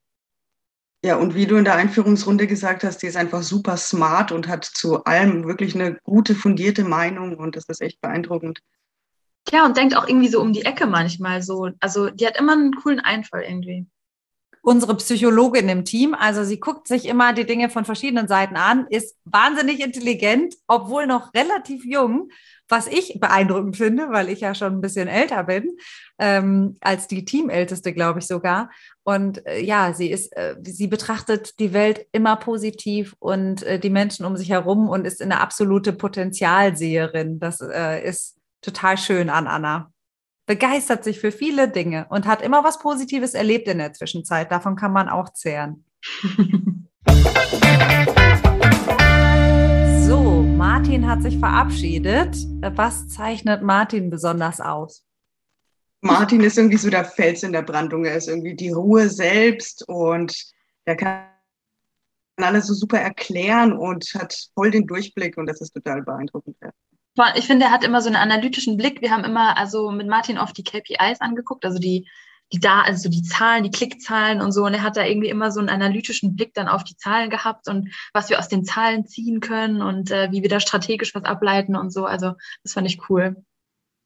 Ja, und wie du in der Einführungsrunde gesagt hast, die ist einfach super smart und hat zu allem wirklich eine gute, fundierte Meinung und das ist echt beeindruckend. Ja, und denkt auch irgendwie so um die Ecke manchmal so. Also die hat immer einen coolen Einfall irgendwie. Unsere Psychologin im Team, also sie guckt sich immer die Dinge von verschiedenen Seiten an, ist wahnsinnig intelligent, obwohl noch relativ jung, was ich beeindruckend finde, weil ich ja schon ein bisschen älter bin, ähm, als die Teamälteste, glaube ich sogar. Und äh, ja, sie ist, äh, sie betrachtet die Welt immer positiv und äh, die Menschen um sich herum und ist eine absolute Potenzialseherin. Das äh, ist total schön an Anna. Begeistert sich für viele Dinge und hat immer was Positives erlebt in der Zwischenzeit. Davon kann man auch zehren. so, Martin hat sich verabschiedet. Was zeichnet Martin besonders aus? Martin ist irgendwie so der Fels in der Brandung. Er ist irgendwie die Ruhe selbst und er kann alles so super erklären und hat voll den Durchblick und das ist total beeindruckend. Ich finde, er hat immer so einen analytischen Blick. Wir haben immer also mit Martin oft die KPIs angeguckt, also die, die da, also die Zahlen, die Klickzahlen und so. Und er hat da irgendwie immer so einen analytischen Blick dann auf die Zahlen gehabt und was wir aus den Zahlen ziehen können und äh, wie wir da strategisch was ableiten und so. Also das fand ich cool.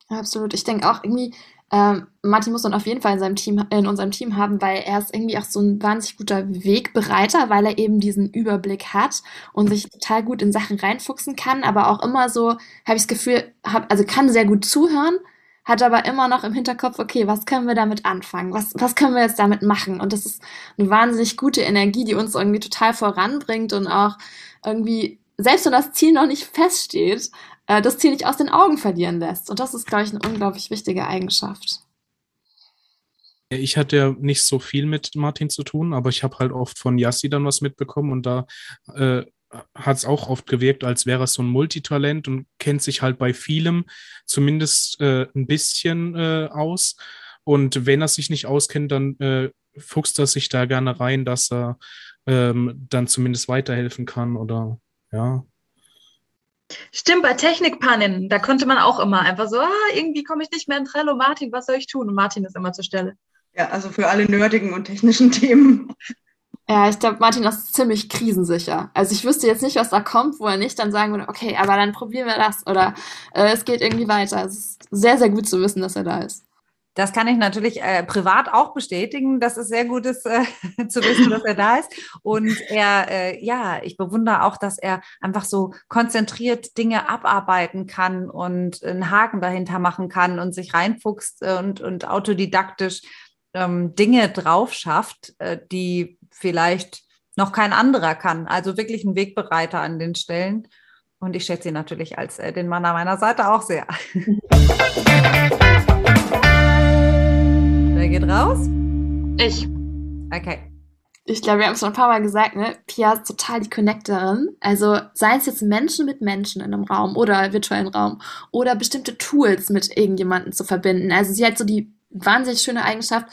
Absolut. Ich denke auch irgendwie, ähm, Martin muss man auf jeden Fall in seinem Team, in unserem Team haben, weil er ist irgendwie auch so ein wahnsinnig guter Wegbereiter, weil er eben diesen Überblick hat und sich total gut in Sachen reinfuchsen kann, aber auch immer so, habe ich das Gefühl, hab, also kann sehr gut zuhören, hat aber immer noch im Hinterkopf, okay, was können wir damit anfangen? Was, was können wir jetzt damit machen? Und das ist eine wahnsinnig gute Energie, die uns irgendwie total voranbringt und auch irgendwie, selbst wenn das Ziel noch nicht feststeht, äh, das Ziel nicht aus den Augen verlieren lässt. Und das ist, glaube ich, eine unglaublich wichtige Eigenschaft. Ich hatte ja nicht so viel mit Martin zu tun, aber ich habe halt oft von Yassi dann was mitbekommen und da äh, hat es auch oft gewirkt, als wäre er so ein Multitalent und kennt sich halt bei vielem zumindest äh, ein bisschen äh, aus. Und wenn er sich nicht auskennt, dann äh, fuchst er sich da gerne rein, dass er ähm, dann zumindest weiterhelfen kann oder ja. Stimmt, bei Technikpannen, da konnte man auch immer einfach so, ah, irgendwie komme ich nicht mehr in Trello, Martin, was soll ich tun? Und Martin ist immer zur Stelle. Ja, also für alle nerdigen und technischen Themen. Ja, ich glaube, Martin ist ziemlich krisensicher. Also ich wüsste jetzt nicht, was da kommt, wo er nicht dann sagen würde, okay, aber dann probieren wir das oder äh, es geht irgendwie weiter. Es ist sehr, sehr gut zu wissen, dass er da ist. Das kann ich natürlich äh, privat auch bestätigen. Das ist sehr gut ist, äh, zu wissen, dass er da ist. Und er, äh, ja, ich bewundere auch, dass er einfach so konzentriert Dinge abarbeiten kann und einen Haken dahinter machen kann und sich reinfuchst und, und autodidaktisch ähm, Dinge drauf schafft, äh, die vielleicht noch kein anderer kann. Also wirklich ein Wegbereiter an den Stellen. Und ich schätze ihn natürlich als äh, den Mann an meiner Seite auch sehr. Wer geht raus? Ich. Okay. Ich glaube, wir haben es schon ein paar Mal gesagt, ne? Pia ist total die Connectorin. Also sei es jetzt Menschen mit Menschen in einem Raum oder virtuellen Raum oder bestimmte Tools mit irgendjemandem zu verbinden. Also sie hat so die wahnsinnig schöne Eigenschaft,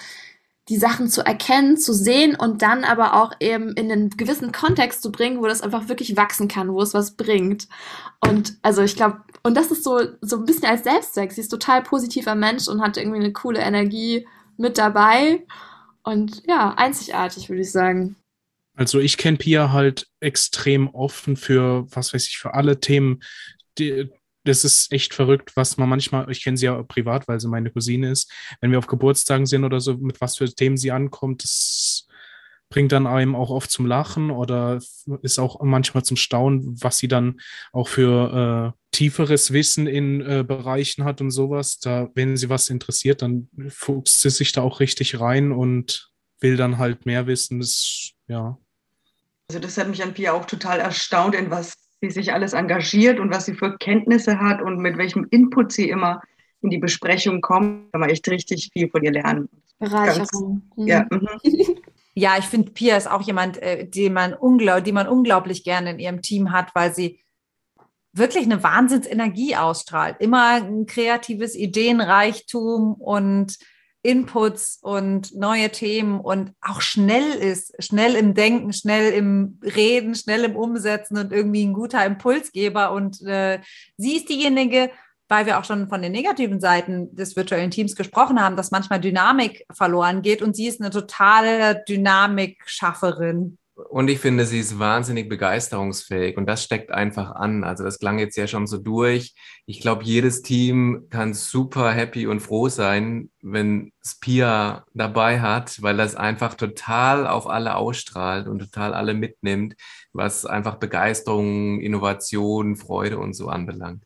die Sachen zu erkennen, zu sehen und dann aber auch eben in einen gewissen Kontext zu bringen, wo das einfach wirklich wachsen kann, wo es was bringt. Und also ich glaube, und das ist so, so ein bisschen als Selbstzweck. Sie ist total positiver Mensch und hat irgendwie eine coole Energie mit dabei. Und ja, einzigartig, würde ich sagen. Also ich kenne Pia halt extrem offen für, was weiß ich, für alle Themen. Die, das ist echt verrückt, was man manchmal, ich kenne sie ja privat, weil sie meine Cousine ist, wenn wir auf Geburtstagen sind oder so, mit was für Themen sie ankommt, das bringt dann einem auch oft zum Lachen oder ist auch manchmal zum Staunen, was sie dann auch für äh, tieferes Wissen in äh, Bereichen hat und sowas. Da, wenn sie was interessiert, dann fuchst sie sich da auch richtig rein und will dann halt mehr wissen. Das, ja. Also das hat mich an Pia auch total erstaunt, in was sie sich alles engagiert und was sie für Kenntnisse hat und mit welchem Input sie immer in die Besprechung kommt. Da kann man echt richtig viel von ihr lernen. Bereicherung. Ganz, ja. Mhm. Ja, ich finde, Pia ist auch jemand, äh, den man die man unglaublich gerne in ihrem Team hat, weil sie wirklich eine Wahnsinnsenergie ausstrahlt. Immer ein kreatives Ideenreichtum und Inputs und neue Themen und auch schnell ist, schnell im Denken, schnell im Reden, schnell im Umsetzen und irgendwie ein guter Impulsgeber. Und äh, sie ist diejenige, weil wir auch schon von den negativen Seiten des virtuellen Teams gesprochen haben, dass manchmal Dynamik verloren geht und sie ist eine totale Dynamikschafferin Und ich finde, sie ist wahnsinnig begeisterungsfähig und das steckt einfach an. Also das klang jetzt ja schon so durch. Ich glaube, jedes Team kann super happy und froh sein, wenn Spia dabei hat, weil das einfach total auf alle ausstrahlt und total alle mitnimmt, was einfach Begeisterung, Innovation, Freude und so anbelangt.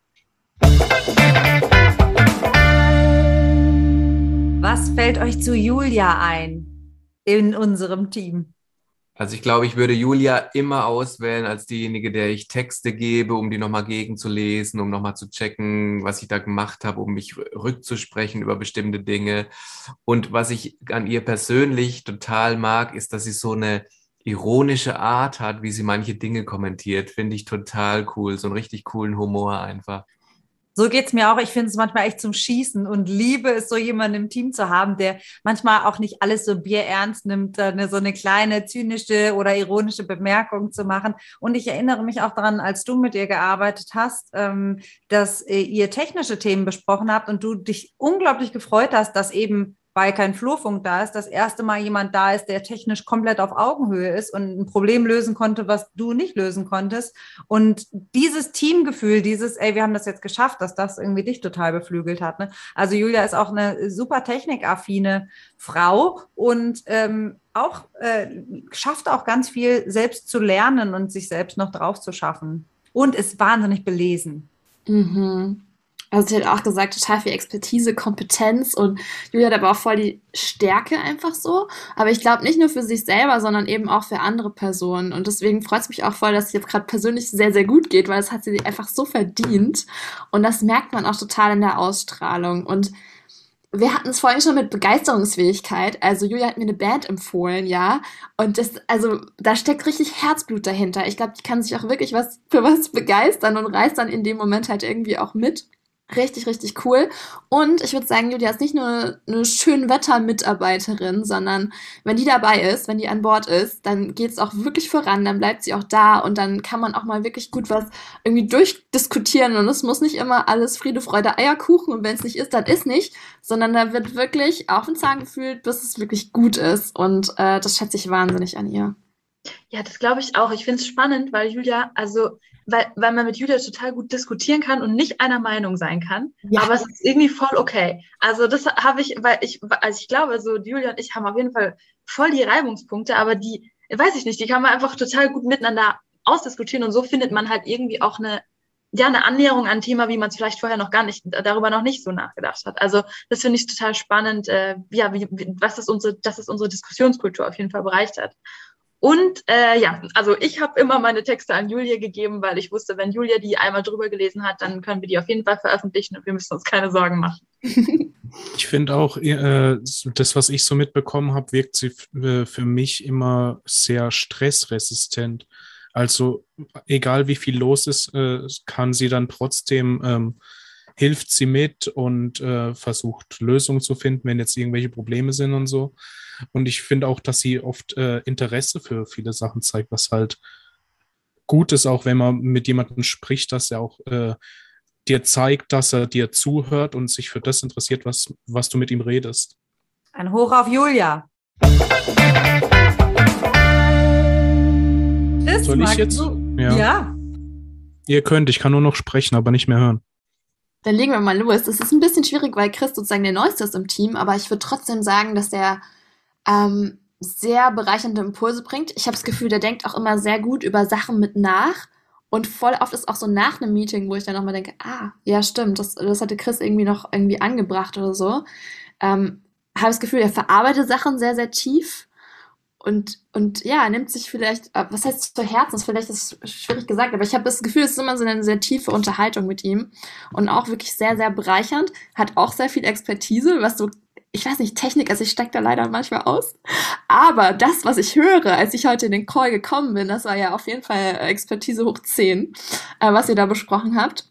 Was fällt euch zu Julia ein in unserem Team? Also ich glaube, ich würde Julia immer auswählen als diejenige, der ich Texte gebe, um die nochmal gegenzulesen, um nochmal zu checken, was ich da gemacht habe, um mich rückzusprechen über bestimmte Dinge. Und was ich an ihr persönlich total mag, ist, dass sie so eine ironische Art hat, wie sie manche Dinge kommentiert. Finde ich total cool. So einen richtig coolen Humor einfach. So geht's mir auch. Ich finde es manchmal echt zum Schießen und liebe es, so jemanden im Team zu haben, der manchmal auch nicht alles so bierernst nimmt, eine, so eine kleine zynische oder ironische Bemerkung zu machen. Und ich erinnere mich auch daran, als du mit ihr gearbeitet hast, ähm, dass ihr technische Themen besprochen habt und du dich unglaublich gefreut hast, dass eben weil kein Flurfunk da ist, das erste Mal jemand da ist, der technisch komplett auf Augenhöhe ist und ein Problem lösen konnte, was du nicht lösen konntest. Und dieses Teamgefühl, dieses, ey, wir haben das jetzt geschafft, dass das irgendwie dich total beflügelt hat. Ne? Also Julia ist auch eine super technikaffine Frau und ähm, auch äh, schafft auch ganz viel selbst zu lernen und sich selbst noch drauf zu schaffen. Und ist wahnsinnig belesen. Mhm. Also sie hat auch gesagt, total viel Expertise, Kompetenz und Julia hat aber auch voll die Stärke einfach so. Aber ich glaube nicht nur für sich selber, sondern eben auch für andere Personen. Und deswegen freut es mich auch voll, dass es jetzt gerade persönlich sehr, sehr gut geht, weil das hat sie einfach so verdient. Und das merkt man auch total in der Ausstrahlung. Und wir hatten es vorhin schon mit Begeisterungsfähigkeit. Also Julia hat mir eine Band empfohlen, ja. Und das, also da steckt richtig Herzblut dahinter. Ich glaube, die kann sich auch wirklich was für was begeistern und reißt dann in dem Moment halt irgendwie auch mit. Richtig, richtig cool. Und ich würde sagen, Julia ist nicht nur eine Schönwetter-Mitarbeiterin, sondern wenn die dabei ist, wenn die an Bord ist, dann geht es auch wirklich voran, dann bleibt sie auch da und dann kann man auch mal wirklich gut was irgendwie durchdiskutieren und es muss nicht immer alles Friede, Freude, Eierkuchen und wenn es nicht ist, dann ist nicht, sondern da wird wirklich auf den Zahn gefühlt, bis es wirklich gut ist und äh, das schätze ich wahnsinnig an ihr. Ja, das glaube ich auch. Ich finde es spannend, weil Julia, also weil, weil man mit Julia total gut diskutieren kann und nicht einer Meinung sein kann. Ja. Aber es ist irgendwie voll okay. Also das habe ich, weil ich, also ich glaube, so Julia und ich haben auf jeden Fall voll die Reibungspunkte, aber die, weiß ich nicht, die kann man einfach total gut miteinander ausdiskutieren und so findet man halt irgendwie auch eine, ja, eine Annäherung an ein Thema, wie man es vielleicht vorher noch gar nicht, darüber noch nicht so nachgedacht hat. Also das finde ich total spannend, äh, ja, wie, was das unsere, dass es unsere Diskussionskultur auf jeden Fall bereichert. Und äh, ja, also ich habe immer meine Texte an Julia gegeben, weil ich wusste, wenn Julia die einmal drüber gelesen hat, dann können wir die auf jeden Fall veröffentlichen und wir müssen uns keine Sorgen machen. Ich finde auch, äh, das, was ich so mitbekommen habe, wirkt sie äh, für mich immer sehr stressresistent. Also egal wie viel los ist, äh, kann sie dann trotzdem ähm, hilft sie mit und äh, versucht Lösungen zu finden, wenn jetzt irgendwelche Probleme sind und so. Und ich finde auch, dass sie oft äh, Interesse für viele Sachen zeigt, was halt gut ist, auch wenn man mit jemandem spricht, dass er auch äh, dir zeigt, dass er dir zuhört und sich für das interessiert, was, was du mit ihm redest. Ein Hoch auf Julia. Das Soll ich jetzt? Ja. ja. Ihr könnt, ich kann nur noch sprechen, aber nicht mehr hören. Dann legen wir mal los. Es ist ein bisschen schwierig, weil Chris sozusagen der Neueste ist im Team, aber ich würde trotzdem sagen, dass der ähm, sehr bereichernde Impulse bringt. Ich habe das Gefühl, der denkt auch immer sehr gut über Sachen mit nach. Und voll oft ist auch so nach einem Meeting, wo ich dann nochmal denke, ah, ja, stimmt, das, das hatte Chris irgendwie noch irgendwie angebracht oder so. Ähm, habe das Gefühl, er verarbeitet Sachen sehr, sehr tief und, und ja, nimmt sich vielleicht, äh, was heißt zu Herzen, vielleicht ist schwierig gesagt, aber ich habe das Gefühl, es ist immer so eine sehr tiefe Unterhaltung mit ihm und auch wirklich sehr, sehr bereichernd, hat auch sehr viel Expertise, was so ich weiß nicht, Technik, also ich steige da leider manchmal aus. Aber das, was ich höre, als ich heute in den Call gekommen bin, das war ja auf jeden Fall Expertise hoch 10, äh, was ihr da besprochen habt.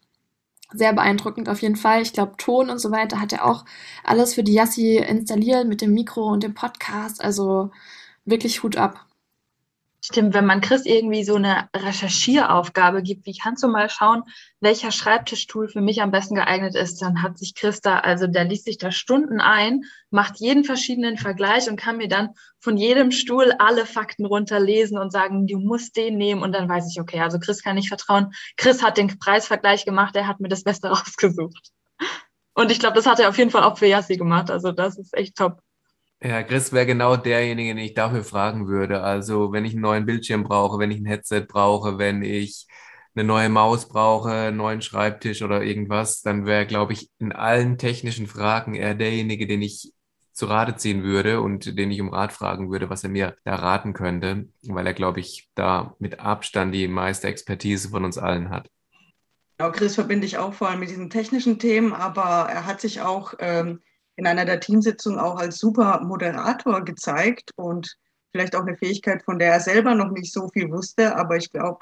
Sehr beeindruckend auf jeden Fall. Ich glaube, Ton und so weiter hat er auch alles für die Yassi installiert mit dem Mikro und dem Podcast. Also wirklich Hut ab. Tim, wenn man Chris irgendwie so eine Recherchieraufgabe gibt, wie kannst du mal schauen, welcher Schreibtischstuhl für mich am besten geeignet ist, dann hat sich Chris da, also der liest sich da Stunden ein, macht jeden verschiedenen Vergleich und kann mir dann von jedem Stuhl alle Fakten runterlesen und sagen, du musst den nehmen und dann weiß ich, okay, also Chris kann ich vertrauen. Chris hat den Preisvergleich gemacht, er hat mir das Beste rausgesucht. Und ich glaube, das hat er auf jeden Fall auch für Yassi gemacht, also das ist echt top. Ja, Chris wäre genau derjenige, den ich dafür fragen würde. Also, wenn ich einen neuen Bildschirm brauche, wenn ich ein Headset brauche, wenn ich eine neue Maus brauche, einen neuen Schreibtisch oder irgendwas, dann wäre, glaube ich, in allen technischen Fragen er derjenige, den ich zu Rate ziehen würde und den ich um Rat fragen würde, was er mir da raten könnte, weil er, glaube ich, da mit Abstand die meiste Expertise von uns allen hat. Genau, Chris verbinde ich auch vor allem mit diesen technischen Themen, aber er hat sich auch ähm, in einer der Teamsitzungen auch als super Moderator gezeigt und vielleicht auch eine Fähigkeit, von der er selber noch nicht so viel wusste, aber ich glaube,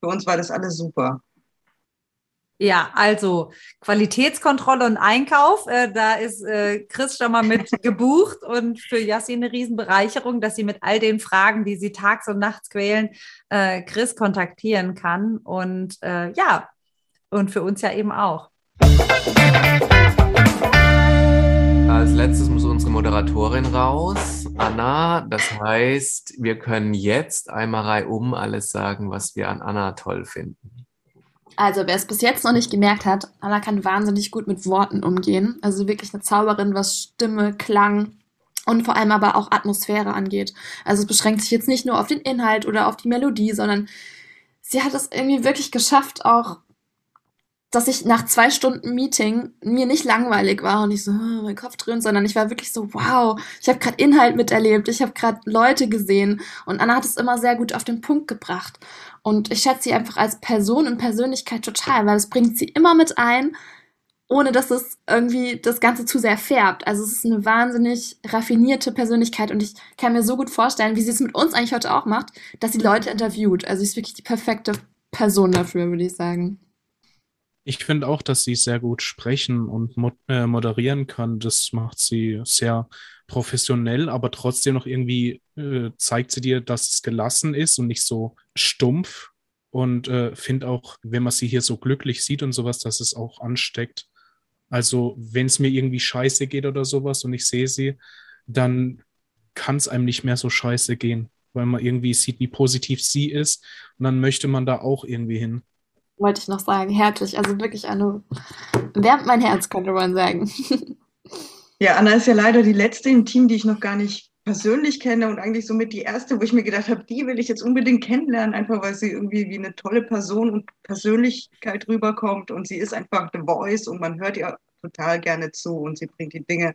für uns war das alles super. Ja, also Qualitätskontrolle und Einkauf, äh, da ist äh, Chris schon mal mit gebucht und für Yassin eine Riesenbereicherung, dass sie mit all den Fragen, die sie tags und nachts quälen, äh, Chris kontaktieren kann. Und äh, ja, und für uns ja eben auch. Als letztes muss unsere Moderatorin raus, Anna. Das heißt, wir können jetzt einmal reihum alles sagen, was wir an Anna toll finden. Also, wer es bis jetzt noch nicht gemerkt hat, Anna kann wahnsinnig gut mit Worten umgehen. Also wirklich eine Zauberin, was Stimme, Klang und vor allem aber auch Atmosphäre angeht. Also es beschränkt sich jetzt nicht nur auf den Inhalt oder auf die Melodie, sondern sie hat es irgendwie wirklich geschafft, auch dass ich nach zwei Stunden Meeting mir nicht langweilig war und ich so, oh, mein Kopf drin, sondern ich war wirklich so, wow, ich habe gerade Inhalt miterlebt, ich habe gerade Leute gesehen und Anna hat es immer sehr gut auf den Punkt gebracht. Und ich schätze sie einfach als Person und Persönlichkeit total, weil es bringt sie immer mit ein, ohne dass es irgendwie das Ganze zu sehr färbt. Also es ist eine wahnsinnig raffinierte Persönlichkeit und ich kann mir so gut vorstellen, wie sie es mit uns eigentlich heute auch macht, dass sie Leute interviewt. Also sie ist wirklich die perfekte Person dafür, würde ich sagen. Ich finde auch, dass sie sehr gut sprechen und äh, moderieren kann. Das macht sie sehr professionell, aber trotzdem noch irgendwie äh, zeigt sie dir, dass es gelassen ist und nicht so stumpf. Und äh, finde auch, wenn man sie hier so glücklich sieht und sowas, dass es auch ansteckt. Also, wenn es mir irgendwie scheiße geht oder sowas und ich sehe sie, dann kann es einem nicht mehr so scheiße gehen, weil man irgendwie sieht, wie positiv sie ist. Und dann möchte man da auch irgendwie hin wollte ich noch sagen. Herzlich, also wirklich eine, wärmt mein Herz, könnte man sagen. Ja, Anna ist ja leider die letzte im Team, die ich noch gar nicht persönlich kenne und eigentlich somit die erste, wo ich mir gedacht habe, die will ich jetzt unbedingt kennenlernen, einfach weil sie irgendwie wie eine tolle Person und Persönlichkeit rüberkommt und sie ist einfach The Voice und man hört ihr total gerne zu und sie bringt die Dinge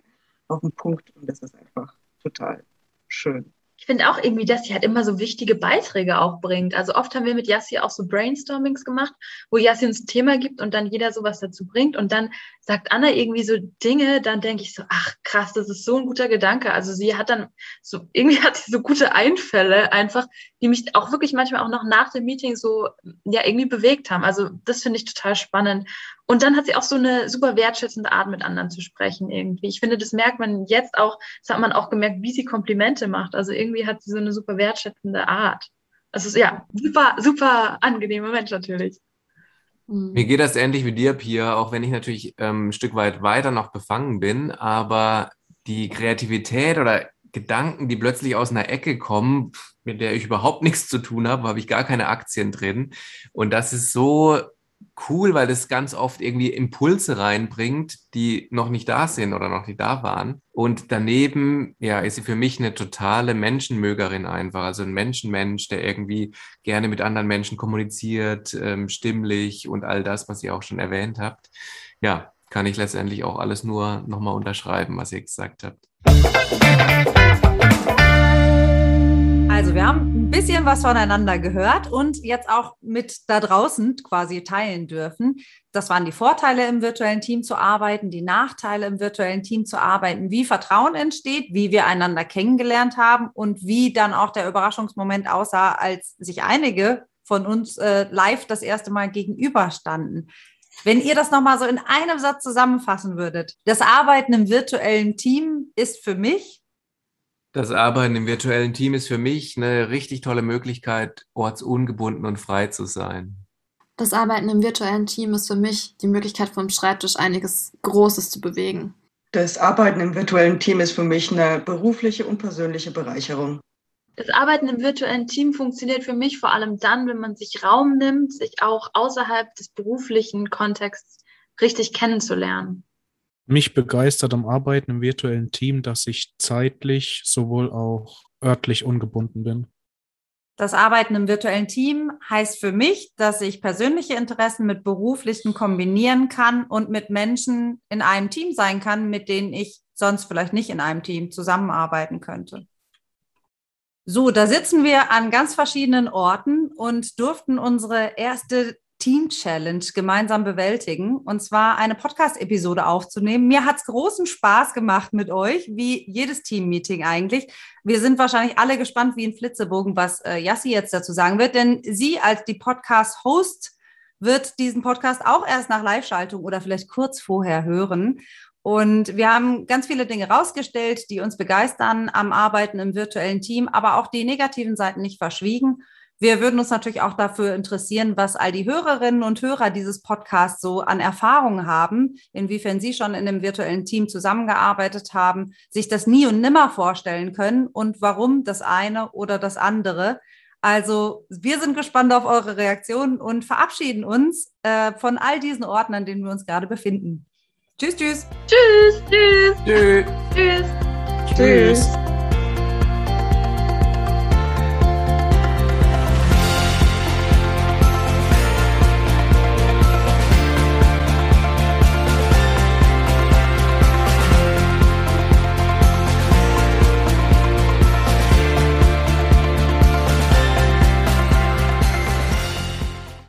auf den Punkt und das ist einfach total schön ich finde auch irgendwie, dass sie halt immer so wichtige Beiträge auch bringt. Also oft haben wir mit Yassi auch so Brainstormings gemacht, wo Yassi uns ein Thema gibt und dann jeder sowas dazu bringt und dann sagt Anna irgendwie so Dinge, dann denke ich so, ach krass, das ist so ein guter Gedanke. Also sie hat dann so, irgendwie hat sie so gute Einfälle einfach, die mich auch wirklich manchmal auch noch nach dem Meeting so, ja, irgendwie bewegt haben. Also das finde ich total spannend. Und dann hat sie auch so eine super wertschätzende Art, mit anderen zu sprechen irgendwie. Ich finde, das merkt man jetzt auch, das hat man auch gemerkt, wie sie Komplimente macht. Also irgendwie hat sie so eine super wertschätzende Art. Also ja, super, super angenehmer Mensch natürlich. Mhm. Mir geht das ähnlich wie dir, Pia, auch wenn ich natürlich ähm, ein Stück weit weiter noch befangen bin, aber die Kreativität oder Gedanken, die plötzlich aus einer Ecke kommen, mit der ich überhaupt nichts zu tun habe, habe ich gar keine Aktien drin. Und das ist so cool, weil das ganz oft irgendwie Impulse reinbringt, die noch nicht da sind oder noch nicht da waren. Und daneben, ja, ist sie für mich eine totale Menschenmögerin einfach. Also ein Menschenmensch, der irgendwie gerne mit anderen Menschen kommuniziert, ähm, stimmlich und all das, was ihr auch schon erwähnt habt. Ja, kann ich letztendlich auch alles nur nochmal unterschreiben, was ihr gesagt habt. Also wir haben bisschen was voneinander gehört und jetzt auch mit da draußen quasi teilen dürfen. Das waren die Vorteile im virtuellen Team zu arbeiten, die Nachteile im virtuellen Team zu arbeiten, wie Vertrauen entsteht, wie wir einander kennengelernt haben und wie dann auch der Überraschungsmoment aussah, als sich einige von uns äh, live das erste Mal gegenüberstanden. Wenn ihr das nochmal so in einem Satz zusammenfassen würdet, das Arbeiten im virtuellen Team ist für mich Das Arbeiten im virtuellen Team ist für mich eine richtig tolle Möglichkeit, ortsungebunden und frei zu sein. Das Arbeiten im virtuellen Team ist für mich die Möglichkeit, vom Schreibtisch einiges Großes zu bewegen. Das Arbeiten im virtuellen Team ist für mich eine berufliche und persönliche Bereicherung. Das Arbeiten im virtuellen Team funktioniert für mich vor allem dann, wenn man sich Raum nimmt, sich auch außerhalb des beruflichen Kontexts richtig kennenzulernen. Mich begeistert am Arbeiten im virtuellen Team, dass ich zeitlich sowohl auch örtlich ungebunden bin. Das Arbeiten im virtuellen Team heißt für mich, dass ich persönliche Interessen mit beruflichen kombinieren kann und mit Menschen in einem Team sein kann, mit denen ich sonst vielleicht nicht in einem Team zusammenarbeiten könnte. So, da sitzen wir an ganz verschiedenen Orten und durften unsere erste Team Challenge gemeinsam bewältigen und zwar eine Podcast-Episode aufzunehmen. Mir hat es großen Spaß gemacht mit euch, wie jedes Team-Meeting eigentlich. Wir sind wahrscheinlich alle gespannt wie ein Flitzebogen, was äh, Yassi jetzt dazu sagen wird, denn sie als die Podcast-Host wird diesen Podcast auch erst nach Live-Schaltung oder vielleicht kurz vorher hören. Und wir haben ganz viele Dinge rausgestellt, die uns begeistern am Arbeiten im virtuellen Team, aber auch die negativen Seiten nicht verschwiegen. Wir würden uns natürlich auch dafür interessieren, was all die Hörerinnen und Hörer dieses Podcasts so an Erfahrungen haben, inwiefern sie schon in einem virtuellen Team zusammengearbeitet haben, sich das nie und nimmer vorstellen können und warum das eine oder das andere. Also wir sind gespannt auf eure Reaktionen und verabschieden uns äh, von all diesen Orten, an denen wir uns gerade befinden. Tschüss, tschüss. Tschüss, tschüss. Tschüss. Tschüss. Tschüss.